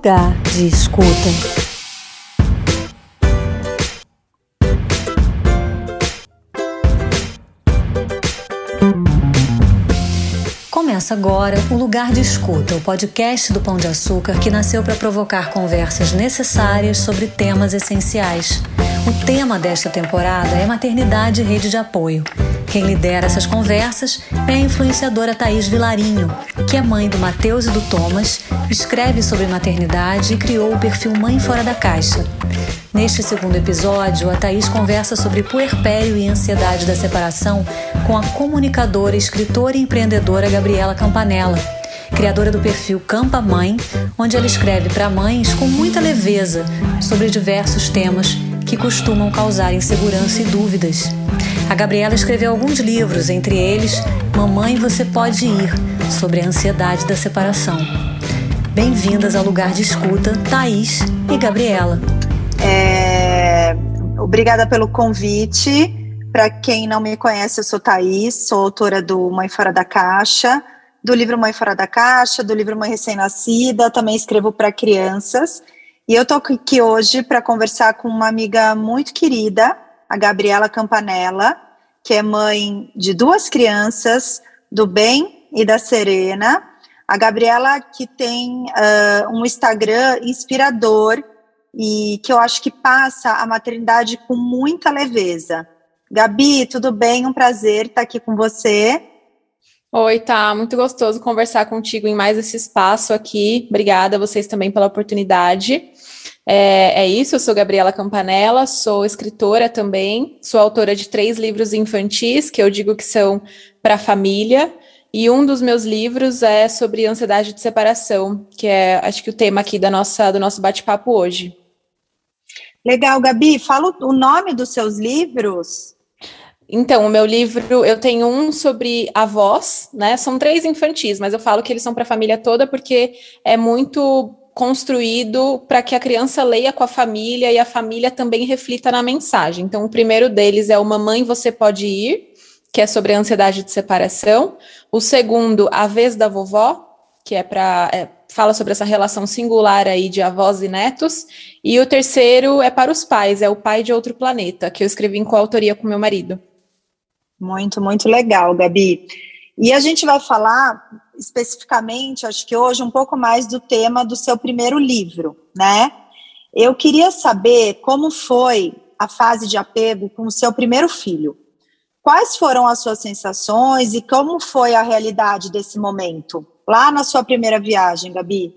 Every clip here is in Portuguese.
lugar de escuta. Começa agora o Lugar de Escuta, o podcast do Pão de Açúcar que nasceu para provocar conversas necessárias sobre temas essenciais. O tema desta temporada é maternidade e rede de apoio. Quem lidera essas conversas é a influenciadora Thaís Vilarinho, que é mãe do Matheus e do Thomas, escreve sobre maternidade e criou o perfil Mãe Fora da Caixa. Neste segundo episódio, a Thaís conversa sobre puerpério e ansiedade da separação com a comunicadora, escritora e empreendedora Gabriela Campanella, criadora do perfil Campa Mãe, onde ela escreve para mães com muita leveza sobre diversos temas que costumam causar insegurança e dúvidas. A Gabriela escreveu alguns livros, entre eles Mamãe Você Pode Ir, sobre a ansiedade da separação. Bem-vindas ao lugar de escuta, Thaís e Gabriela. É... Obrigada pelo convite. Para quem não me conhece, eu sou Thaís, sou autora do Mãe Fora da Caixa, do livro Mãe Fora da Caixa, do livro Mãe Recém-Nascida, também escrevo para crianças. E eu estou aqui hoje para conversar com uma amiga muito querida, a Gabriela Campanella, que é mãe de duas crianças, do Bem e da Serena. A Gabriela que tem uh, um Instagram inspirador e que eu acho que passa a maternidade com muita leveza. Gabi, tudo bem? Um prazer estar aqui com você. Oi, tá muito gostoso conversar contigo em mais esse espaço aqui. Obrigada a vocês também pela oportunidade. É, é, isso, eu sou Gabriela Campanella, sou escritora também, sou autora de três livros infantis, que eu digo que são para a família, e um dos meus livros é sobre ansiedade de separação, que é, acho que o tema aqui da nossa, do nosso bate-papo hoje. Legal, Gabi, fala o nome dos seus livros. Então, o meu livro, eu tenho um sobre avós, né? São três infantis, mas eu falo que eles são para a família toda porque é muito construído para que a criança leia com a família e a família também reflita na mensagem. Então, o primeiro deles é o Mamãe Você Pode Ir, que é sobre a ansiedade de separação. O segundo, A Vez da Vovó, que é para. É, fala sobre essa relação singular aí de avós e netos. E o terceiro é para os pais, é o pai de outro planeta, que eu escrevi em coautoria com meu marido. Muito, muito legal, Gabi. E a gente vai falar especificamente, acho que hoje, um pouco mais do tema do seu primeiro livro, né? Eu queria saber como foi a fase de apego com o seu primeiro filho. Quais foram as suas sensações e como foi a realidade desse momento? Lá na sua primeira viagem, Gabi?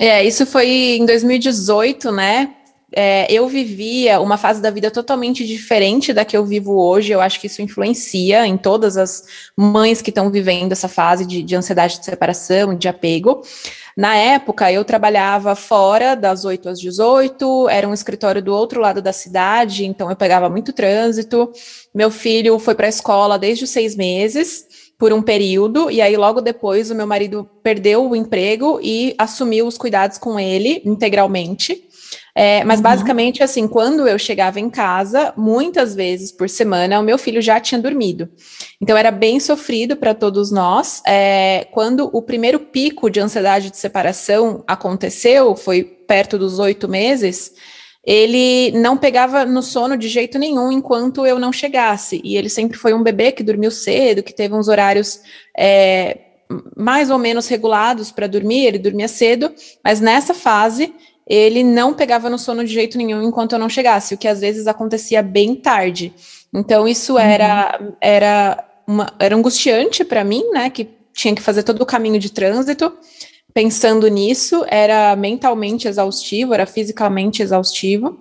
É, isso foi em 2018, né? É, eu vivia uma fase da vida totalmente diferente da que eu vivo hoje. Eu acho que isso influencia em todas as mães que estão vivendo essa fase de, de ansiedade de separação, de apego. Na época, eu trabalhava fora das 8 às 18, era um escritório do outro lado da cidade, então eu pegava muito trânsito. Meu filho foi para a escola desde os seis meses por um período, e aí logo depois o meu marido perdeu o emprego e assumiu os cuidados com ele integralmente. É, mas uhum. basicamente, assim, quando eu chegava em casa, muitas vezes por semana, o meu filho já tinha dormido. Então era bem sofrido para todos nós. É, quando o primeiro pico de ansiedade de separação aconteceu, foi perto dos oito meses. Ele não pegava no sono de jeito nenhum enquanto eu não chegasse. E ele sempre foi um bebê que dormiu cedo, que teve uns horários é, mais ou menos regulados para dormir. Ele dormia cedo, mas nessa fase ele não pegava no sono de jeito nenhum enquanto eu não chegasse, o que às vezes acontecia bem tarde. Então isso uhum. era era uma, era angustiante para mim, né, que tinha que fazer todo o caminho de trânsito. Pensando nisso, era mentalmente exaustivo, era fisicamente exaustivo.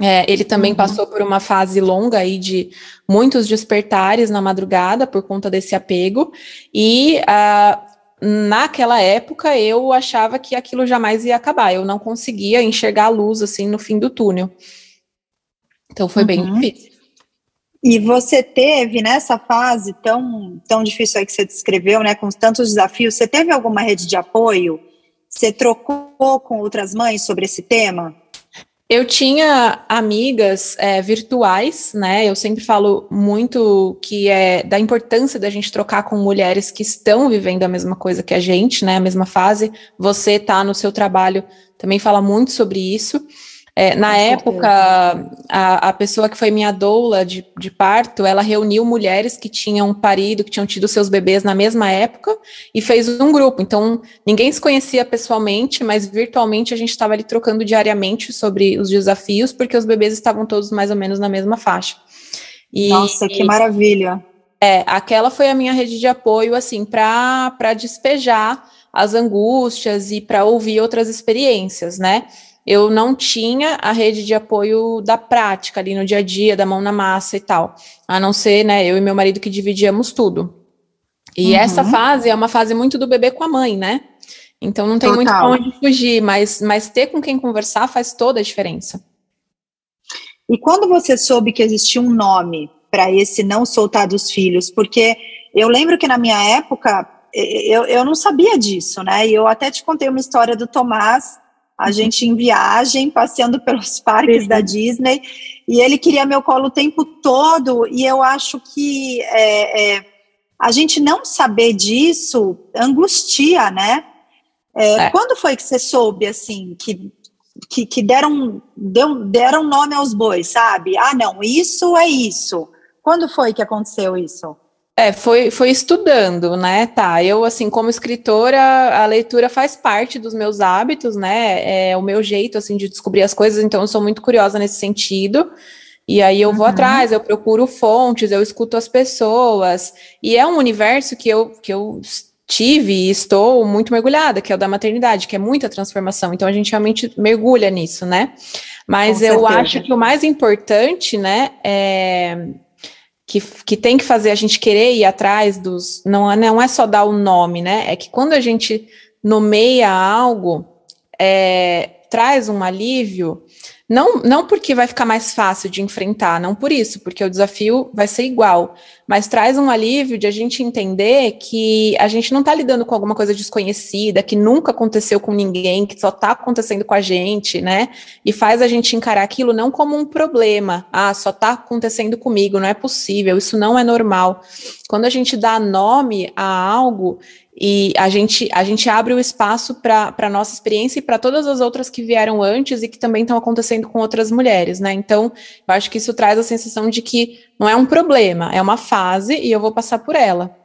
É, ele também uhum. passou por uma fase longa aí de muitos despertares na madrugada por conta desse apego. E uh, naquela época eu achava que aquilo jamais ia acabar. Eu não conseguia enxergar a luz assim no fim do túnel. Então foi uhum. bem difícil. E você teve nessa fase tão tão difícil aí que você descreveu, né, com tantos desafios, você teve alguma rede de apoio? Você trocou com outras mães sobre esse tema? Eu tinha amigas é, virtuais, né? Eu sempre falo muito que é da importância da gente trocar com mulheres que estão vivendo a mesma coisa que a gente, né? A mesma fase. Você tá no seu trabalho também fala muito sobre isso. É, na Com época, a, a, pessoa que foi minha doula de, de, parto, ela reuniu mulheres que tinham parido, que tinham tido seus bebês na mesma época e fez um grupo. Então, ninguém se conhecia pessoalmente, mas virtualmente a gente estava ali trocando diariamente sobre os desafios, porque os bebês estavam todos mais ou menos na mesma faixa. E, Nossa, que maravilha! É, aquela foi a minha rede de apoio, assim, para despejar as angústias e para ouvir outras experiências, né? Eu não tinha a rede de apoio da prática ali no dia a dia, da mão na massa e tal. A não ser, né, eu e meu marido que dividíamos tudo. E uhum. essa fase é uma fase muito do bebê com a mãe, né? Então não tem Total. muito pra onde fugir, mas, mas ter com quem conversar faz toda a diferença. E quando você soube que existia um nome para esse não soltar dos filhos? Porque eu lembro que na minha época eu, eu não sabia disso, né? E eu até te contei uma história do Tomás a gente em viagem, passeando pelos parques Sim. da Disney, e ele queria meu colo o tempo todo, e eu acho que é, é, a gente não saber disso angustia, né? É, é. quando foi que você soube, assim, que, que, que deram, deu, deram nome aos bois, sabe? Ah, não, isso é isso. Quando foi que aconteceu isso? É, foi, foi estudando, né? Tá, eu, assim, como escritora, a leitura faz parte dos meus hábitos, né? É o meu jeito, assim, de descobrir as coisas, então eu sou muito curiosa nesse sentido. E aí eu vou uhum. atrás, eu procuro fontes, eu escuto as pessoas. E é um universo que eu, que eu tive e estou muito mergulhada, que é o da maternidade, que é muita transformação. Então a gente realmente mergulha nisso, né? Mas Com eu certeza. acho que o mais importante, né, é que, que tem que fazer a gente querer ir atrás dos. Não, não é só dar o nome, né? É que quando a gente nomeia algo, é, traz um alívio, não, não porque vai ficar mais fácil de enfrentar, não por isso, porque o desafio vai ser igual, mas traz um alívio de a gente entender que a gente não está lidando com alguma coisa desconhecida, que nunca aconteceu com ninguém, que só está acontecendo com a gente, né? E faz a gente encarar aquilo não como um problema, ah, só está acontecendo comigo, não é possível, isso não é normal. Quando a gente dá nome a algo, e a gente, a gente abre o espaço para a nossa experiência e para todas as outras que vieram antes e que também estão acontecendo com outras mulheres, né? Então, eu acho que isso traz a sensação de que não é um problema, é uma fase e eu vou passar por ela.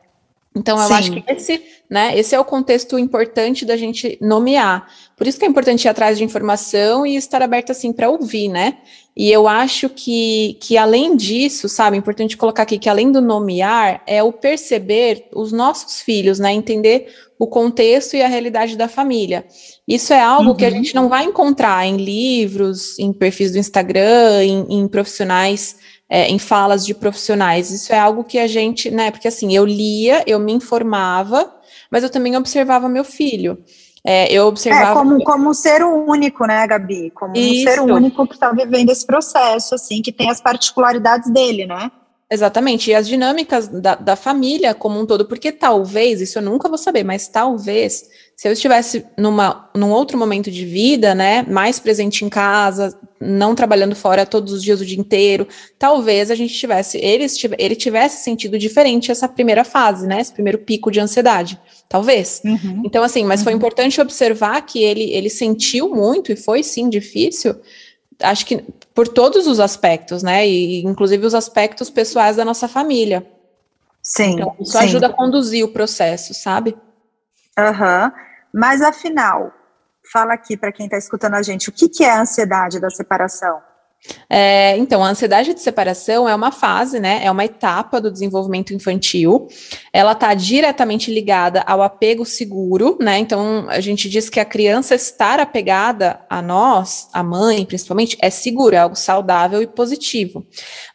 Então, eu Sim. acho que esse, né, esse é o contexto importante da gente nomear. Por isso que é importante ir atrás de informação e estar aberto assim para ouvir, né? E eu acho que, que além disso, sabe, é importante colocar aqui que além do nomear, é o perceber os nossos filhos, né? Entender o contexto e a realidade da família. Isso é algo uhum. que a uhum. gente não vai encontrar em livros, em perfis do Instagram, em, em profissionais, é, em falas de profissionais. Isso é algo que a gente, né? Porque assim, eu lia, eu me informava, mas eu também observava meu filho. É, eu observava. É, como, como um ser único, né, Gabi? Como Isso. um ser único que está vivendo esse processo, assim, que tem as particularidades dele, né? Exatamente, e as dinâmicas da, da família como um todo, porque talvez, isso eu nunca vou saber, mas talvez, se eu estivesse numa, num outro momento de vida, né, mais presente em casa, não trabalhando fora todos os dias o dia inteiro, talvez a gente tivesse, ele, ele tivesse sentido diferente essa primeira fase, né, esse primeiro pico de ansiedade. Talvez. Uhum. Então, assim, mas uhum. foi importante observar que ele, ele sentiu muito e foi sim difícil, acho que por todos os aspectos, né? E inclusive os aspectos pessoais da nossa família. Sim. Então, isso sim. ajuda a conduzir o processo, sabe? Aham. Uhum. Mas afinal, fala aqui para quem está escutando a gente, o que, que é a ansiedade da separação? É, então, a ansiedade de separação é uma fase, né? É uma etapa do desenvolvimento infantil. Ela está diretamente ligada ao apego seguro, né? Então, a gente diz que a criança estar apegada a nós, a mãe, principalmente, é seguro, é algo saudável e positivo.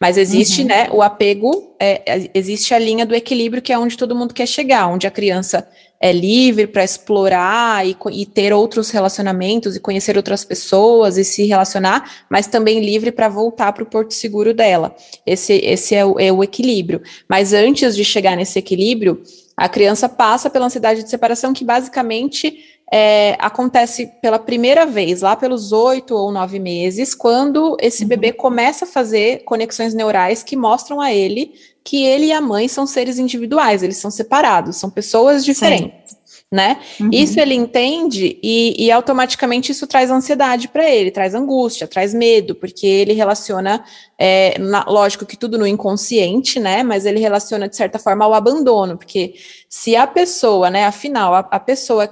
Mas existe, uhum. né? O apego, é, existe a linha do equilíbrio, que é onde todo mundo quer chegar, onde a criança é livre para explorar e, e, ter outros relacionamentos e conhecer outras pessoas e se relacionar, mas também livre para voltar para o porto seguro dela. Esse, esse é, o, é o equilíbrio. Mas antes de chegar nesse equilíbrio, a criança passa pela ansiedade de separação, que basicamente é, acontece pela primeira vez, lá pelos oito ou nove meses, quando esse uhum. bebê começa a fazer conexões neurais que mostram a ele que ele e a mãe são seres individuais, eles são separados, são pessoas diferentes. Sim né? Uhum. Isso ele entende e, e, automaticamente isso traz ansiedade para ele, traz angústia, traz medo, porque ele relaciona, é, na, lógico que tudo no inconsciente, né? Mas ele relaciona de certa forma ao abandono, porque se a pessoa, né? Afinal, a, a pessoa,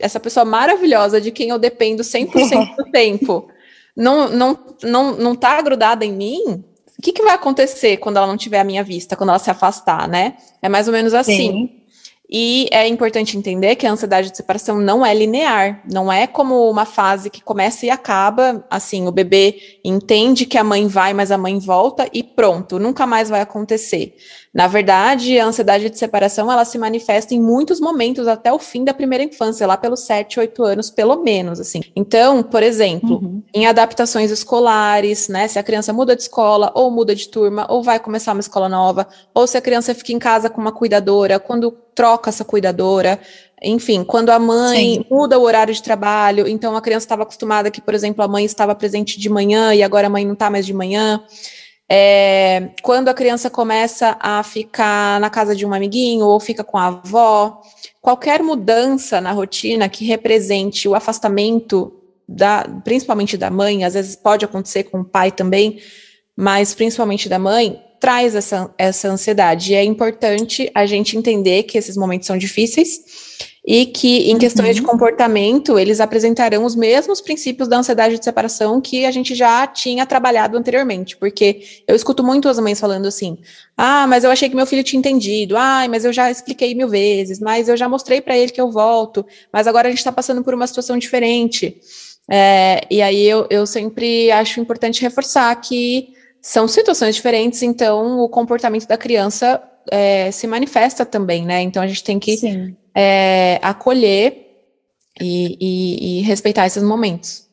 essa pessoa maravilhosa de quem eu dependo 100% do tempo, não, não, não, não tá grudada em mim, o que, que vai acontecer quando ela não tiver a minha vista, quando ela se afastar, né? É mais ou menos assim. Sim. E é importante entender que a ansiedade de separação não é linear, não é como uma fase que começa e acaba, assim, o bebê entende que a mãe vai, mas a mãe volta e pronto, nunca mais vai acontecer. Na verdade, a ansiedade de separação ela se manifesta em muitos momentos até o fim da primeira infância, lá pelos 7, 8 anos, pelo menos, assim. Então, por exemplo, uhum. em adaptações escolares, né, se a criança muda de escola ou muda de turma ou vai começar uma escola nova, ou se a criança fica em casa com uma cuidadora, quando troca essa cuidadora, enfim, quando a mãe Sim. muda o horário de trabalho, então a criança estava acostumada que, por exemplo, a mãe estava presente de manhã e agora a mãe não está mais de manhã. É, quando a criança começa a ficar na casa de um amiguinho ou fica com a avó, qualquer mudança na rotina que represente o afastamento da, principalmente da mãe, às vezes pode acontecer com o pai também, mas principalmente da mãe, traz essa, essa ansiedade. E é importante a gente entender que esses momentos são difíceis e que, em questões uhum. de comportamento, eles apresentarão os mesmos princípios da ansiedade de separação que a gente já tinha trabalhado anteriormente, porque eu escuto muito as mães falando assim: ah, mas eu achei que meu filho tinha entendido, ah, mas eu já expliquei mil vezes, mas eu já mostrei para ele que eu volto, mas agora a gente está passando por uma situação diferente. É, e aí eu, eu sempre acho importante reforçar que são situações diferentes, então o comportamento da criança é, se manifesta também, né? Então a gente tem que é, acolher e, e, e, respeitar esses momentos.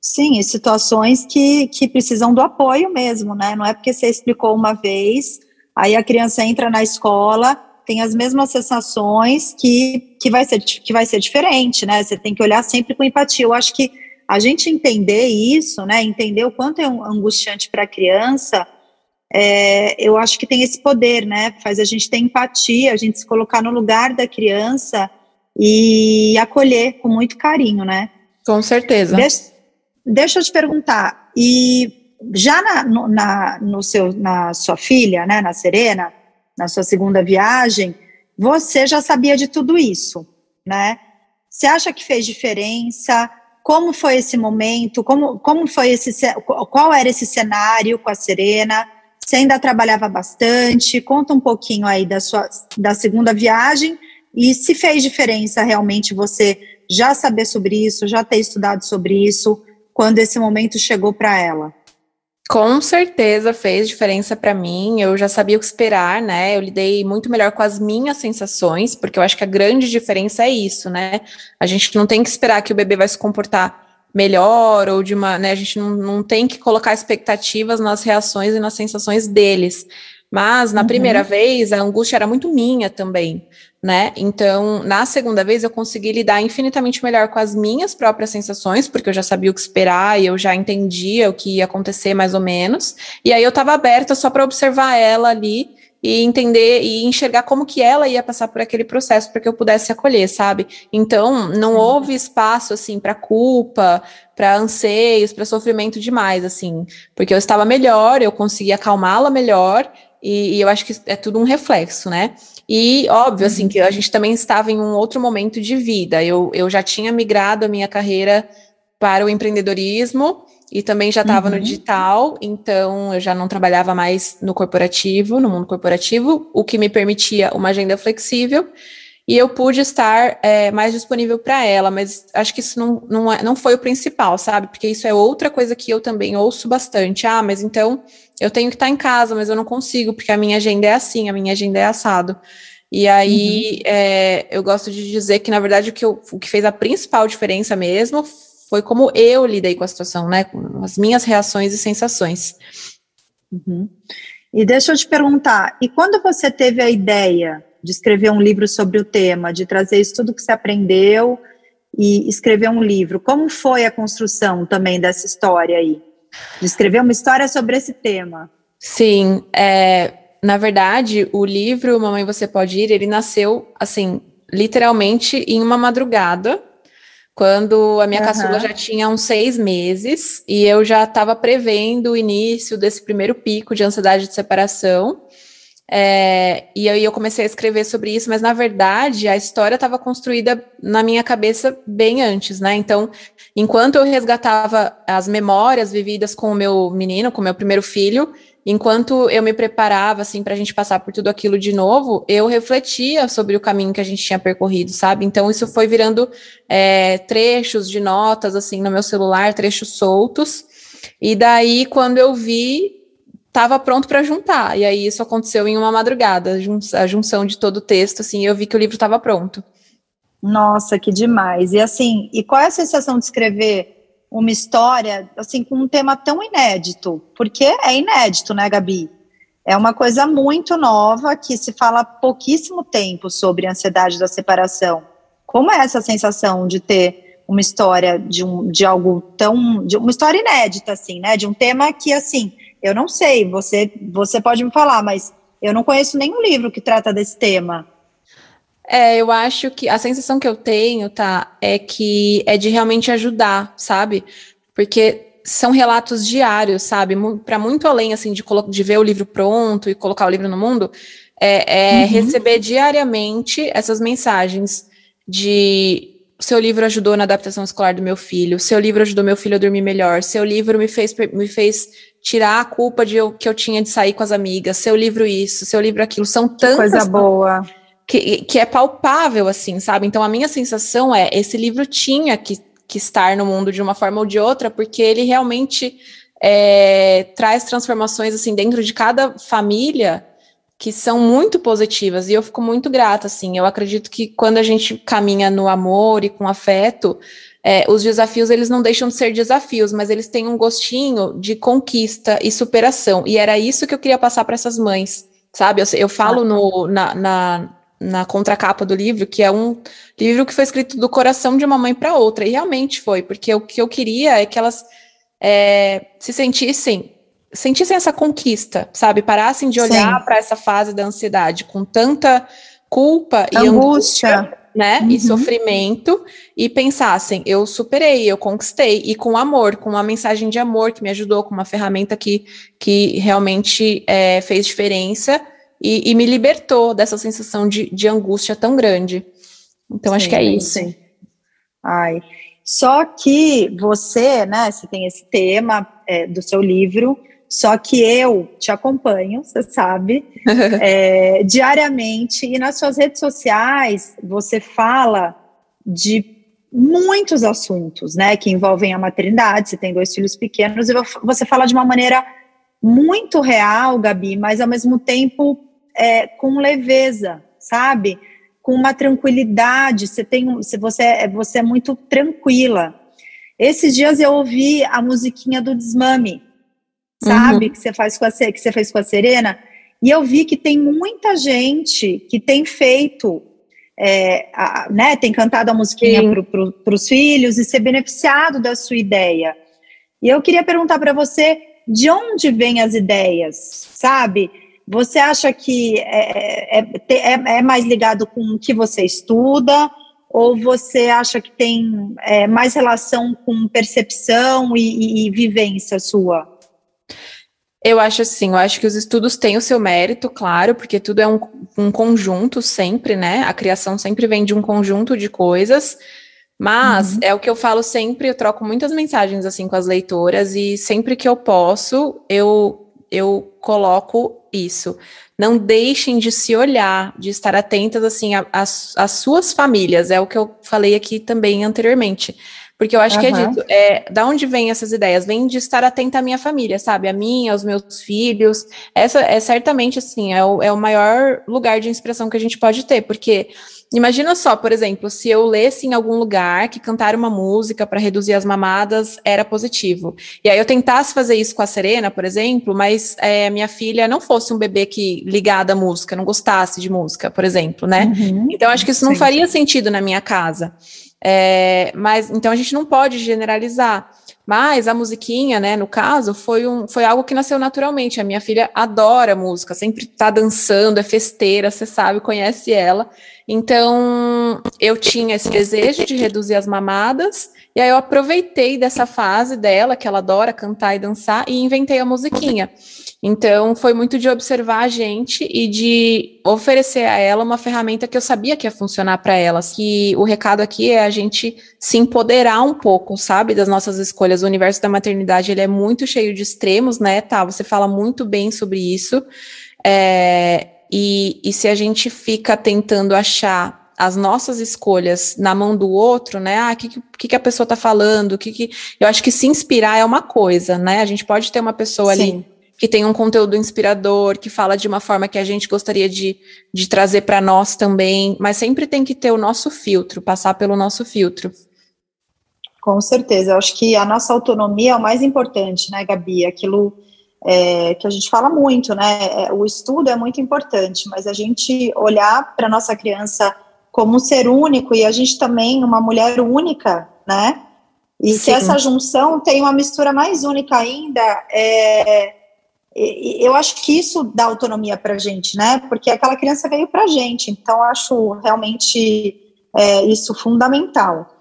Sim, e situações que, que precisam do apoio mesmo, né? Não é porque você explicou uma vez, aí a criança entra na escola, tem as mesmas sensações que, que, vai, ser, que vai ser diferente, né? Você tem que olhar sempre com empatia. Eu acho que a gente entender isso, né? Entender o quanto é angustiante para a criança é, eu acho que tem esse poder, né? Faz a gente ter empatia, a gente se colocar no lugar da criança e acolher com muito carinho, né? Com certeza. Deixa, deixa eu te perguntar, e já na, no, na, no seu, na sua filha, né, na Serena, na sua segunda viagem, você já sabia de tudo isso, né? Você acha que fez diferença? Como foi esse momento? Como, como foi esse, qual era esse cenário com a Serena? Você ainda trabalhava bastante? Conta um pouquinho aí da sua da segunda viagem e se fez diferença realmente você já saber sobre isso, já ter estudado sobre isso quando esse momento chegou para ela. Com certeza fez diferença para mim. Eu já sabia o que esperar, né? Eu lidei muito melhor com as minhas sensações, porque eu acho que a grande diferença é isso, né? A gente não tem que esperar que o bebê vai se comportar melhor ou de uma, né, a gente não, não tem que colocar expectativas nas reações e nas sensações deles. Mas na uhum. primeira vez a angústia era muito minha também, né? Então, na segunda vez eu consegui lidar infinitamente melhor com as minhas próprias sensações, porque eu já sabia o que esperar e eu já entendia o que ia acontecer mais ou menos. E aí eu estava aberta só para observar ela ali e entender e enxergar como que ela ia passar por aquele processo para que eu pudesse acolher, sabe? Então, não houve espaço assim para culpa, para anseios, para sofrimento demais, assim, porque eu estava melhor, eu conseguia acalmá-la melhor e, e, eu acho que é tudo um reflexo, né? E óbvio, assim, que a gente também estava em um outro momento de vida. Eu, eu já tinha migrado a minha carreira para o empreendedorismo e também já estava uhum. no digital, então eu já não trabalhava mais no corporativo, no mundo corporativo, o que me permitia uma agenda flexível e eu pude estar é, mais disponível para ela, mas acho que isso não, não, é, não foi o principal, sabe? Porque isso é outra coisa que eu também ouço bastante. Ah, mas então eu tenho que estar em casa, mas eu não consigo, porque a minha agenda é assim, a minha agenda é assado. E aí uhum. é, eu gosto de dizer que, na verdade, o que, eu, o que fez a principal diferença mesmo foi como eu lidei com a situação, né? Com as minhas reações e sensações. Uhum. E deixa eu te perguntar, e quando você teve a ideia de escrever um livro sobre o tema, de trazer isso tudo que você aprendeu e escrever um livro. Como foi a construção também dessa história aí? De escrever uma história sobre esse tema. Sim, é, na verdade, o livro Mamãe Você Pode Ir, ele nasceu, assim, literalmente em uma madrugada, quando a minha uhum. caçula já tinha uns seis meses, e eu já estava prevendo o início desse primeiro pico de ansiedade de separação. É, e aí eu comecei a escrever sobre isso, mas na verdade a história estava construída na minha cabeça bem antes, né? Então, enquanto eu resgatava as memórias vividas com o meu menino, com o meu primeiro filho, enquanto eu me preparava assim para a gente passar por tudo aquilo de novo, eu refletia sobre o caminho que a gente tinha percorrido, sabe? Então isso foi virando é, trechos de notas assim no meu celular, trechos soltos. E daí quando eu vi estava pronto para juntar. E aí isso aconteceu em uma madrugada, a junção de todo o texto, assim, eu vi que o livro estava pronto. Nossa, que demais. E assim, e qual é a sensação de escrever uma história assim com um tema tão inédito? Porque é inédito, né, Gabi? É uma coisa muito nova que se fala pouquíssimo tempo sobre a ansiedade da separação. Como é essa sensação de ter uma história de, um, de algo tão. de uma história inédita, assim, né? De um tema que, assim, eu não sei, você, você pode me falar, mas eu não conheço nenhum livro que trata desse tema. É, eu acho que a sensação que eu tenho, tá, é que é de realmente ajudar, sabe? Porque são relatos diários, sabe? Para muito além, assim, de, de ver o livro pronto e colocar o livro no mundo, é, é uhum. receber diariamente essas mensagens de seu livro ajudou na adaptação escolar do meu filho, seu livro ajudou meu filho a dormir melhor, seu livro me fez, me fez tirar a culpa de eu, que eu tinha de sair com as amigas, seu livro isso, seu livro aquilo, são tantas coisa boa que, que é palpável assim, sabe? Então a minha sensação é esse livro tinha que, que estar no mundo de uma forma ou de outra, porque ele realmente é, traz transformações assim dentro de cada família que são muito positivas e eu fico muito grata assim. Eu acredito que quando a gente caminha no amor e com afeto, é, os desafios eles não deixam de ser desafios, mas eles têm um gostinho de conquista e superação. E era isso que eu queria passar para essas mães, sabe? Eu, eu falo no, na, na, na contracapa do livro que é um livro que foi escrito do coração de uma mãe para outra, e realmente foi, porque o que eu queria é que elas é, se sentissem sentissem essa conquista, sabe? Parassem de olhar para essa fase da ansiedade com tanta culpa angústia. e angústia né? Uhum. E sofrimento, e pensassem, eu superei, eu conquistei, e com amor, com uma mensagem de amor que me ajudou, com uma ferramenta que, que realmente é, fez diferença e, e, me libertou dessa sensação de, de angústia tão grande. Então, sim, acho que é isso. Sim. Ai. Só que você, né, você tem esse tema é, do seu livro, só que eu te acompanho, você sabe, é, diariamente, e nas suas redes sociais você fala de muitos assuntos, né, que envolvem a maternidade, você tem dois filhos pequenos, e você fala de uma maneira muito real, Gabi, mas ao mesmo tempo é, com leveza, sabe? Com uma tranquilidade, você tem, você, você, é, você é muito tranquila. Esses dias eu ouvi a musiquinha do Desmame, sabe? Uhum. Que você faz com a que você fez com a Serena. E eu vi que tem muita gente que tem feito, é, a, né, tem cantado a musiquinha para pro, os filhos e ser beneficiado da sua ideia. E eu queria perguntar para você de onde vêm as ideias, sabe? Você acha que é, é, é, é mais ligado com o que você estuda? Ou você acha que tem é, mais relação com percepção e, e, e vivência sua? Eu acho assim, eu acho que os estudos têm o seu mérito, claro, porque tudo é um, um conjunto sempre, né? A criação sempre vem de um conjunto de coisas, mas uhum. é o que eu falo sempre, eu troco muitas mensagens assim com as leitoras e sempre que eu posso, eu eu coloco isso. Não deixem de se olhar, de estar atentas assim às suas famílias, é o que eu falei aqui também anteriormente. Porque eu acho uhum. que é dito, é, da onde vem essas ideias? Vem de estar atenta à minha família, sabe? A minha, aos meus filhos. Essa é certamente, assim, é o, é o maior lugar de inspiração que a gente pode ter, porque Imagina só, por exemplo, se eu lesse em algum lugar que cantar uma música para reduzir as mamadas era positivo. E aí eu tentasse fazer isso com a Serena, por exemplo, mas é, minha filha não fosse um bebê que ligada à música, não gostasse de música, por exemplo, né? Uhum, então acho que isso não sim. faria sentido na minha casa. É, mas então a gente não pode generalizar. Mas a musiquinha, né, no caso, foi, um, foi algo que nasceu naturalmente. A minha filha adora música, sempre tá dançando, é festeira, você sabe, conhece ela. Então, eu tinha esse desejo de reduzir as mamadas, e aí eu aproveitei dessa fase dela, que ela adora cantar e dançar, e inventei a musiquinha. Então, foi muito de observar a gente e de oferecer a ela uma ferramenta que eu sabia que ia funcionar para ela. Que o recado aqui é a gente se empoderar um pouco, sabe, das nossas escolhas. O universo da maternidade ele é muito cheio de extremos, né? Tá, você fala muito bem sobre isso. É, e, e se a gente fica tentando achar as nossas escolhas na mão do outro, né? Ah, o que, que, que, a pessoa tá falando? Que, que... Eu acho que se inspirar é uma coisa, né? A gente pode ter uma pessoa Sim. ali que tem um conteúdo inspirador, que fala de uma forma que a gente gostaria de, de trazer para nós também, mas sempre tem que ter o nosso filtro, passar pelo nosso filtro. Com certeza, eu acho que a nossa autonomia é o mais importante, né, Gabi? Aquilo é, que a gente fala muito, né? É, o estudo é muito importante, mas a gente olhar para nossa criança como um ser único e a gente também uma mulher única, né? E Sim. que essa junção tem uma mistura mais única ainda, é, eu acho que isso dá autonomia para a gente, né? Porque aquela criança veio para a gente, então acho realmente é, isso fundamental.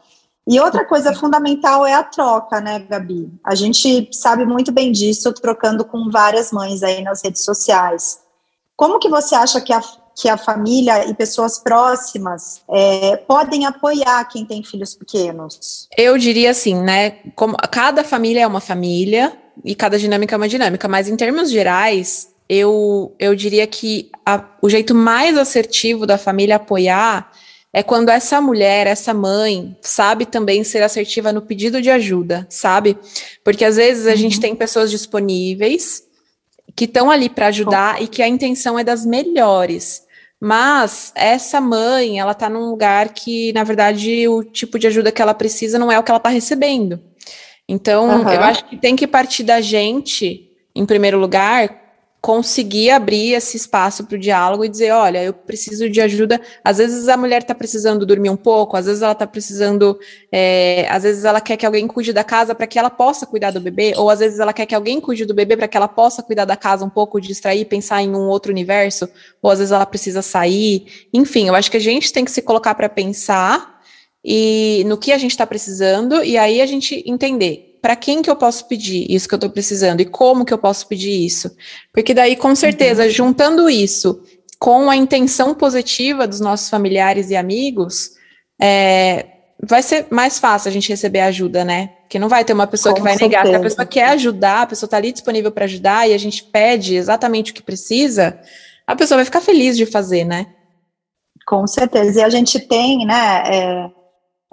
E outra coisa fundamental é a troca, né, Gabi? A gente sabe muito bem disso, trocando com várias mães aí nas redes sociais. Como que você acha que a, que a família e pessoas próximas é, podem apoiar quem tem filhos pequenos? Eu diria assim, né? Como cada família é uma família, e cada dinâmica é uma dinâmica, mas em termos gerais, eu, eu diria que a, o jeito mais assertivo da família apoiar é quando essa mulher, essa mãe, sabe também ser assertiva no pedido de ajuda, sabe? Porque às vezes a uhum. gente tem pessoas disponíveis que estão ali para ajudar e que a intenção é das melhores. Mas essa mãe, ela tá num lugar que, na verdade, o tipo de ajuda que ela precisa não é o que ela tá recebendo. Então, uhum. eu acho que tem que partir da gente, em primeiro lugar, conseguir abrir esse espaço para o diálogo e dizer, olha, eu preciso de ajuda. Às vezes a mulher está precisando dormir um pouco, às vezes ela está precisando, é, às vezes ela quer que alguém cuide da casa para que ela possa cuidar do bebê, ou às vezes ela quer que alguém cuide do bebê para que ela possa cuidar da casa um pouco, distrair, pensar em um outro universo, ou às vezes ela precisa sair. Enfim, eu acho que a gente tem que se colocar para pensar e no que a gente está precisando, e aí a gente entender para quem que eu posso pedir isso que eu estou precisando e como que eu posso pedir isso. Porque daí, com certeza, uhum. juntando isso com a intenção positiva dos nossos familiares e amigos, é, vai ser mais fácil a gente receber ajuda, né? Porque não vai ter uma pessoa com que vai certeza. negar. Se a pessoa quer ajudar, a pessoa está ali disponível para ajudar e a gente pede exatamente o que precisa, a pessoa vai ficar feliz de fazer, né? Com certeza. E a gente tem, né? É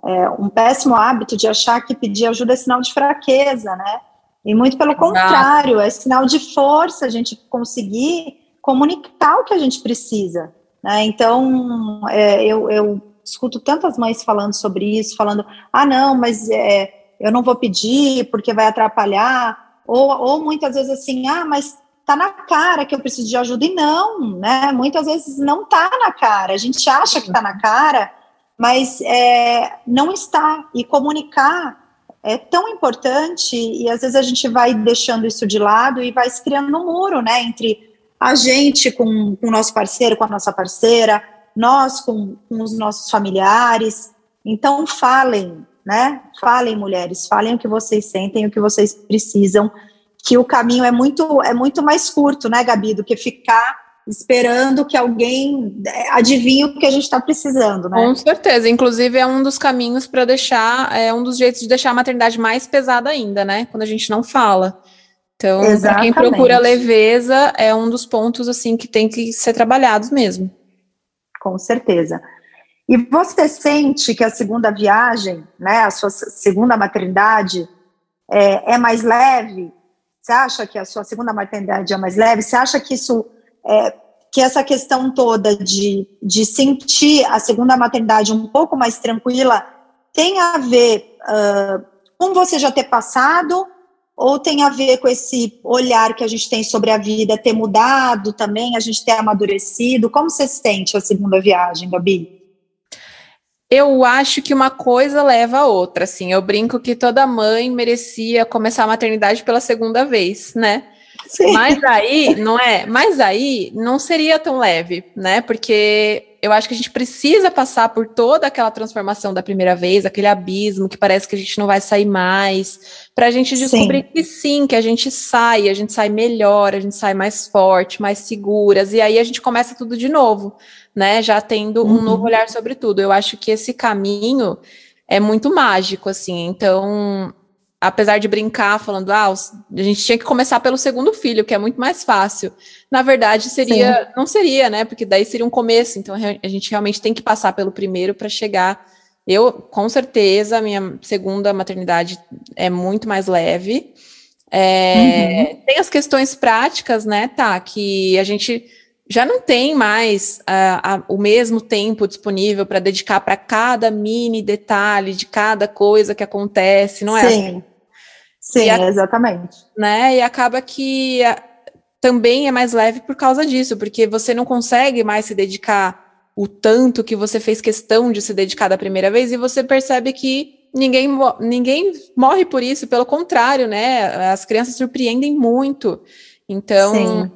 é, um péssimo hábito de achar que pedir ajuda é sinal de fraqueza, né? E muito pelo contrário, é sinal de força a gente conseguir comunicar o que a gente precisa. Né? Então, é, eu, eu, escuto tantas mães falando sobre isso, falando: ah, não, mas é, eu não vou pedir porque vai atrapalhar. Ou, ou muitas vezes assim: ah, mas tá na cara que eu preciso de ajuda. E não, né? Muitas vezes não tá na cara. A gente acha que tá na cara mas é, não está. E comunicar é tão importante e às vezes a gente vai deixando isso de lado e vai se criando um muro, né, entre a gente com, com o nosso parceiro, com a nossa parceira, nós com, com os nossos familiares. Então falem, né? Falem, mulheres, falem o que vocês sentem, o que vocês precisam, que o caminho é muito é muito mais curto, né, Gabi, do que ficar esperando que alguém é, adivinhe o que a gente está precisando, né? Com certeza. Inclusive, é um dos caminhos para deixar, é um dos jeitos de deixar a maternidade mais pesada ainda, né? Quando a gente não fala. Então, para quem procura leveza, é um dos pontos assim que tem que ser trabalhados mesmo. Com certeza. E você sente que a segunda viagem, né, a sua segunda maternidade, é, é mais leve? Você acha que a sua segunda maternidade é mais leve? Você acha que isso é, que essa questão toda de, de sentir a segunda maternidade um pouco mais tranquila tem a ver uh, com você já ter passado ou tem a ver com esse olhar que a gente tem sobre a vida ter mudado também, a gente ter amadurecido? Como você sente a segunda viagem, Gabi? Eu acho que uma coisa leva a outra, assim. Eu brinco que toda mãe merecia começar a maternidade pela segunda vez, né? Sim. Mas aí, não é? Mas aí não seria tão leve, né? Porque eu acho que a gente precisa passar por toda aquela transformação da primeira vez, aquele abismo que parece que a gente não vai sair mais, para a gente descobrir sim. que sim, que a gente sai, a gente sai melhor, a gente sai mais forte, mais seguras, e aí a gente começa tudo de novo, né? Já tendo uhum. um novo olhar sobre tudo. Eu acho que esse caminho é muito mágico, assim. Então, apesar de brincar falando, ah, a gente tinha que começar pelo segundo filho, que é muito mais fácil. Na verdade, seria, Sim. não seria, né? Porque daí seria um começo. Então, a gente realmente tem que passar pelo primeiro para chegar. Eu, com certeza, a minha segunda maternidade é muito mais leve. É, uhum. Tem as questões práticas, né, tá? Que a gente já não tem mais uh, o mesmo tempo disponível para dedicar para cada mini detalhe de cada coisa que acontece, não é? Sim, assim? Sim, a, exatamente. Né? E acaba que a, também é mais leve por causa disso, porque você não consegue mais se dedicar o tanto que você fez questão de se dedicar da primeira vez e você percebe que ninguém, ninguém morre por isso, pelo contrário, né? As crianças surpreendem muito. Então.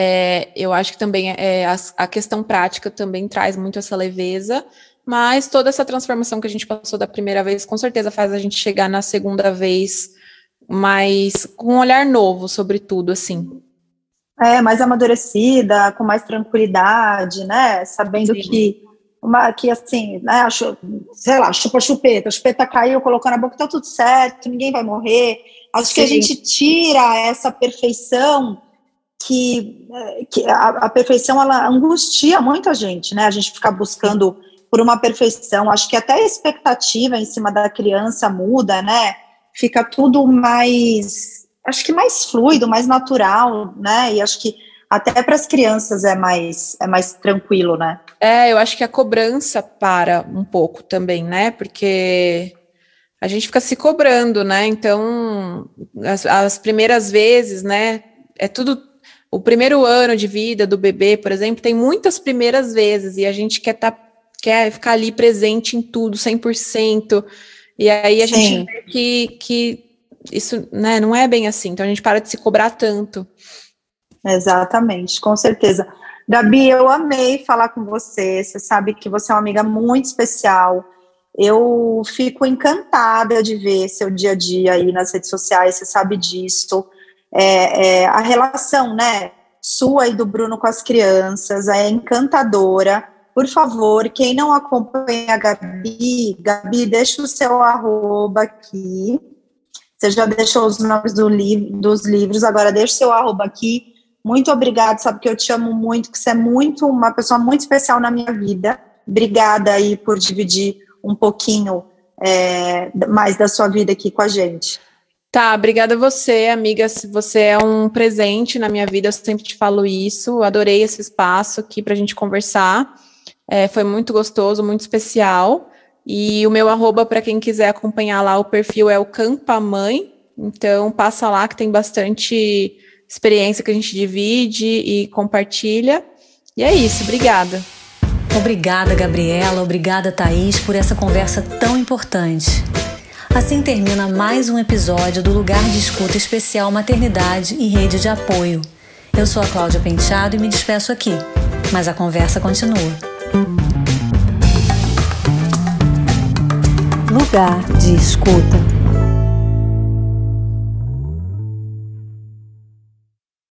É, eu acho que também é, a, a, questão prática também traz muito essa leveza, mas toda essa transformação que a gente passou da primeira vez, com certeza faz a gente chegar na segunda vez mais com um olhar novo sobre tudo, assim. É, mais amadurecida, com mais tranquilidade, né? Sabendo Sim. que uma, que assim, né, sei lá, chupa chupeta, a chupeta caiu, colocou na boca, tá tudo certo, ninguém vai morrer. Acho Sim. que a gente tira essa perfeição que, que a, a, perfeição ela angustia muito a gente, né? A gente ficar buscando por uma perfeição. Acho que até a expectativa em cima da criança muda, né? Fica tudo mais, acho que mais fluido, mais natural, né? E acho que até para as crianças é mais é mais tranquilo, né? É, eu acho que a cobrança para um pouco também, né? Porque a gente fica se cobrando, né? Então, as, as primeiras vezes, né? É tudo o primeiro ano de vida do bebê, por exemplo, tem muitas primeiras vezes e a gente quer, tá, quer ficar ali presente em tudo, 100%. E aí a Sim. gente vê que, que isso né, não é bem assim. Então a gente para de se cobrar tanto. Exatamente, com certeza. Gabi, eu amei falar com você. Você sabe que você é uma amiga muito especial. Eu fico encantada de ver seu dia a dia aí nas redes sociais, você sabe disso é, é, a relação, né, sua e do Bruno com as crianças é encantadora. Por favor, quem não acompanha a Gabi, Gabi, deixa o seu arroba aqui. Você já deixou os nomes do li dos livros, agora deixa o seu arroba aqui. Muito obrigada, sabe que eu te amo muito, que você é muito uma pessoa muito especial na minha vida. Obrigada aí por dividir um pouquinho é, mais da sua vida aqui com a gente. Tá, obrigada a você, amiga. Você é um presente na minha vida, eu sempre te falo isso. Adorei esse espaço aqui para a gente conversar. É, foi muito gostoso, muito especial. E o meu arroba, para quem quiser acompanhar lá, o perfil é o Campa Mãe. Então, passa lá que tem bastante experiência que a gente divide e compartilha. E é isso, obrigada. Obrigada, Gabriela. Obrigada, Thaís, por essa conversa tão importante. Assim termina mais um episódio do Lugar de Escuta Especial Maternidade e Rede de Apoio. Eu sou a Cláudia Penteado e me despeço aqui, mas a conversa continua. Lugar de Escuta.